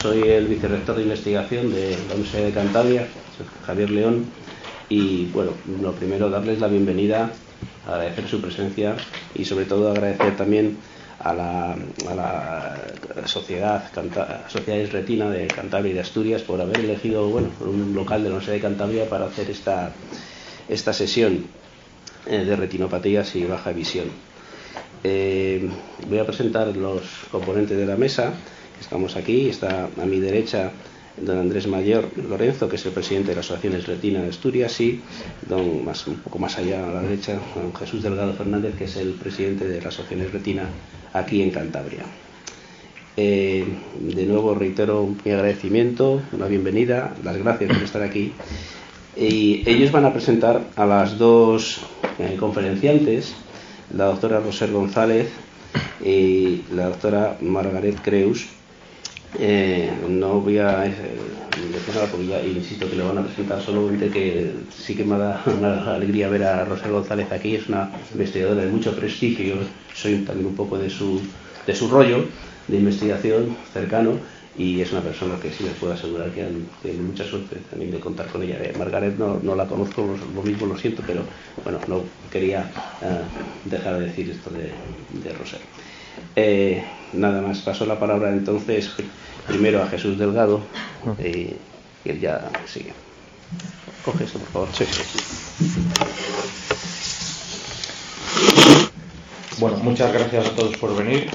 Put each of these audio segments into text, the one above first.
Soy el vicerrector de investigación de la Universidad de Cantabria, Javier León, y bueno, lo primero darles la bienvenida, agradecer su presencia y sobre todo agradecer también a la, sociedad, Sociedades Retina de Cantabria y de Asturias por haber elegido un local de la Universidad de Cantabria para hacer esta, esta sesión eh, de retinopatías y baja visión. Eh, voy a presentar los componentes de la mesa estamos aquí. Está a mi derecha don Andrés Mayor Lorenzo, que es el presidente de la Asociación Retina de Asturias, y don, más, un poco más allá a la derecha, don Jesús Delgado Fernández, que es el presidente de la Asociación Retina aquí en Cantabria. Eh, de nuevo reitero mi agradecimiento, una bienvenida, las gracias por estar aquí. Y ellos van a presentar a las dos eh, conferenciantes, la doctora Roser González y la doctora Margaret Creus, eh, no voy a eh, decir nada porque ya insisto que le van a presentar solamente que sí que me da una alegría ver a Rosa González aquí, es una investigadora de mucho prestigio, yo soy también un poco de su, de su rollo de investigación cercano y es una persona que sí les puedo asegurar que tiene mucha suerte también de contar con ella. Eh, Margaret no, no, la conozco, lo mismo lo siento, pero bueno, no quería dejar de decir esto de, de. Eh, nada más, paso la palabra entonces primero a Jesús Delgado y, él ya sigue. Coge esto, por favor. Bueno, muchas gracias a todos por venir.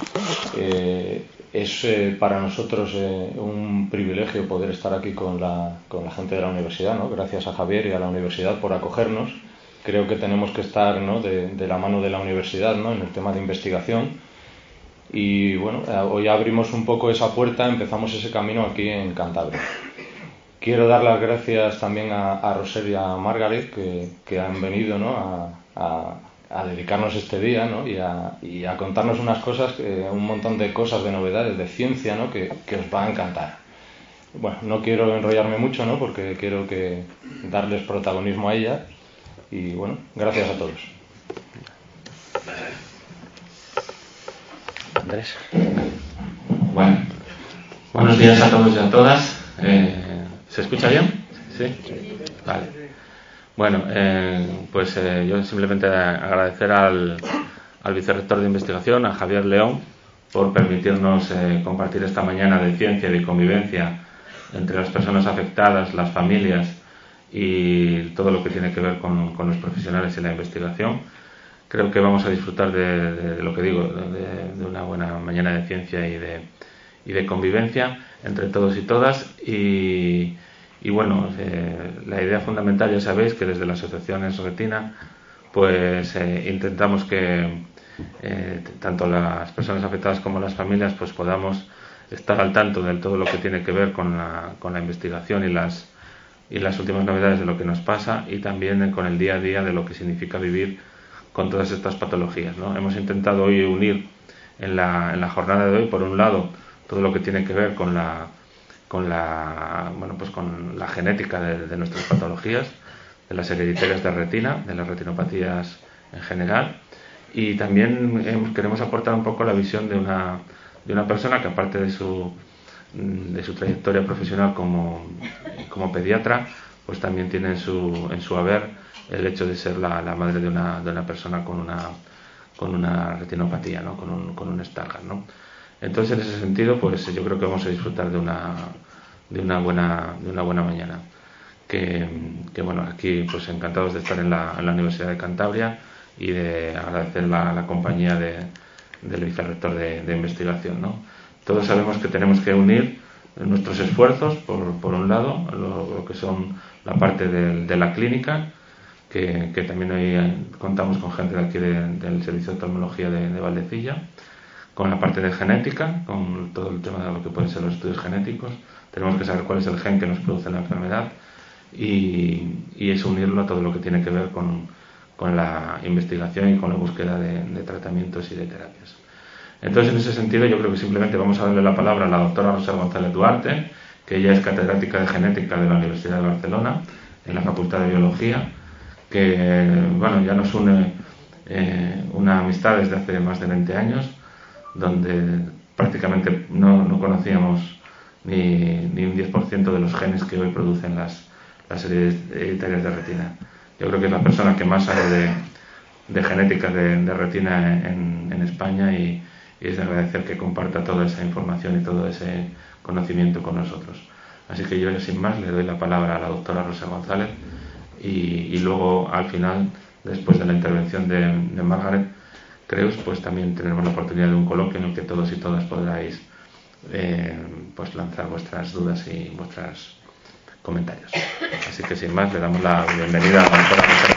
Eh, es eh, para nosotros un privilegio poder estar aquí con la, con la gente de la universidad. ¿no? Gracias a Javier y a la universidad por acogernos. Creo que tenemos que estar ¿no? de, de, la mano de la universidad ¿no? en el tema de investigación y bueno, eh, hoy abrimos un poco esa puerta, empezamos ese camino aquí en Cantabria. Quiero dar las gracias también a, a Roser y a Margaret que, han venido ¿no? a, dedicarnos este día ¿no? y, a, contarnos unas cosas, un montón de cosas, de novedades, de ciencia ¿no? que, que os va a encantar. Bueno, no quiero enrollarme mucho ¿no? porque quiero que darles protagonismo a ellas y bueno, gracias a todos. Bueno, buenos días a todos y a todas. Eh, ¿Se escucha bien? Sí. Vale. Bueno, eh, pues eh, yo simplemente agradecer al, al vicerrector de investigación, a Javier León, por permitirnos compartir esta mañana de ciencia y de convivencia entre las personas afectadas, las familias y todo lo que tiene que ver con, con los profesionales y la investigación creo que vamos a disfrutar de, lo que digo, de, una buena mañana de ciencia y de, y de convivencia entre todos y todas. Y, bueno, eh, la idea fundamental, ya sabéis que desde la Asociación Retina, pues eh, intentamos que eh, tanto las personas afectadas como las familias pues podamos estar al tanto de todo lo que tiene que ver con la, con la investigación y las, y las últimas novedades de lo que nos pasa y también con el día a día de lo que significa vivir con todas estas patologías. ¿no? Hemos intentado hoy unir en la, en la jornada de hoy, por un lado, todo lo que tiene que ver con la, con la, bueno, pues con la genética de, nuestras patologías, de las hereditarias de retina, de las retinopatías en general, y también queremos aportar un poco la visión de una, de una persona que aparte de su, de su trayectoria profesional como, como pediatra, pues también tiene en su, en su haber el hecho de ser la, la madre de una, de una persona con una, con una retinopatía, ¿no? con, un, con un Stargardt. ¿no? Entonces, en ese sentido, pues yo creo que vamos a disfrutar de una, de una, buena, de una buena mañana. Que, que bueno, aquí pues encantados de estar en la, en la Universidad de Cantabria y de agradecer la, la compañía de, del vicerrector de, de investigación. ¿no? Todos sabemos que tenemos que unir nuestros esfuerzos, por, por un lado, lo, que son la parte de, de la clínica, que, también hoy eh, contamos con gente de aquí del Servicio de Oftalmología de, de, Valdecilla, con la parte de genética, con todo el tema de lo que pueden ser los estudios genéticos. Tenemos que saber cuál es el gen que nos produce la enfermedad y, y es unirlo a todo lo que tiene que ver con, con la investigación y con la búsqueda de, de, tratamientos y de terapias. Entonces, en ese sentido, yo creo que simplemente vamos a darle la palabra a la doctora Rosa González Duarte, que ella es catedrática de genética de la Universidad de Barcelona, en la Facultad de Biología, que bueno, ya nos une eh, una amistad desde hace más de 20 años, donde prácticamente no, no conocíamos ni, ni un 10% de los genes que hoy producen las, las hereditarias de retina. Yo creo que es la persona que más sabe de, de genética de, retina en, en España y, y, es de agradecer que comparta toda esa información y todo ese conocimiento con nosotros. Así que yo, sin más, le doy la palabra a la doctora Rosa González y, y luego, al final, después de la intervención de, de Margaret Creus, pues también tendremos la oportunidad de un coloquio en el que todos y todas podráis eh, pues lanzar vuestras dudas y vuestros comentarios. Así que sin más, le damos la bienvenida a la doctora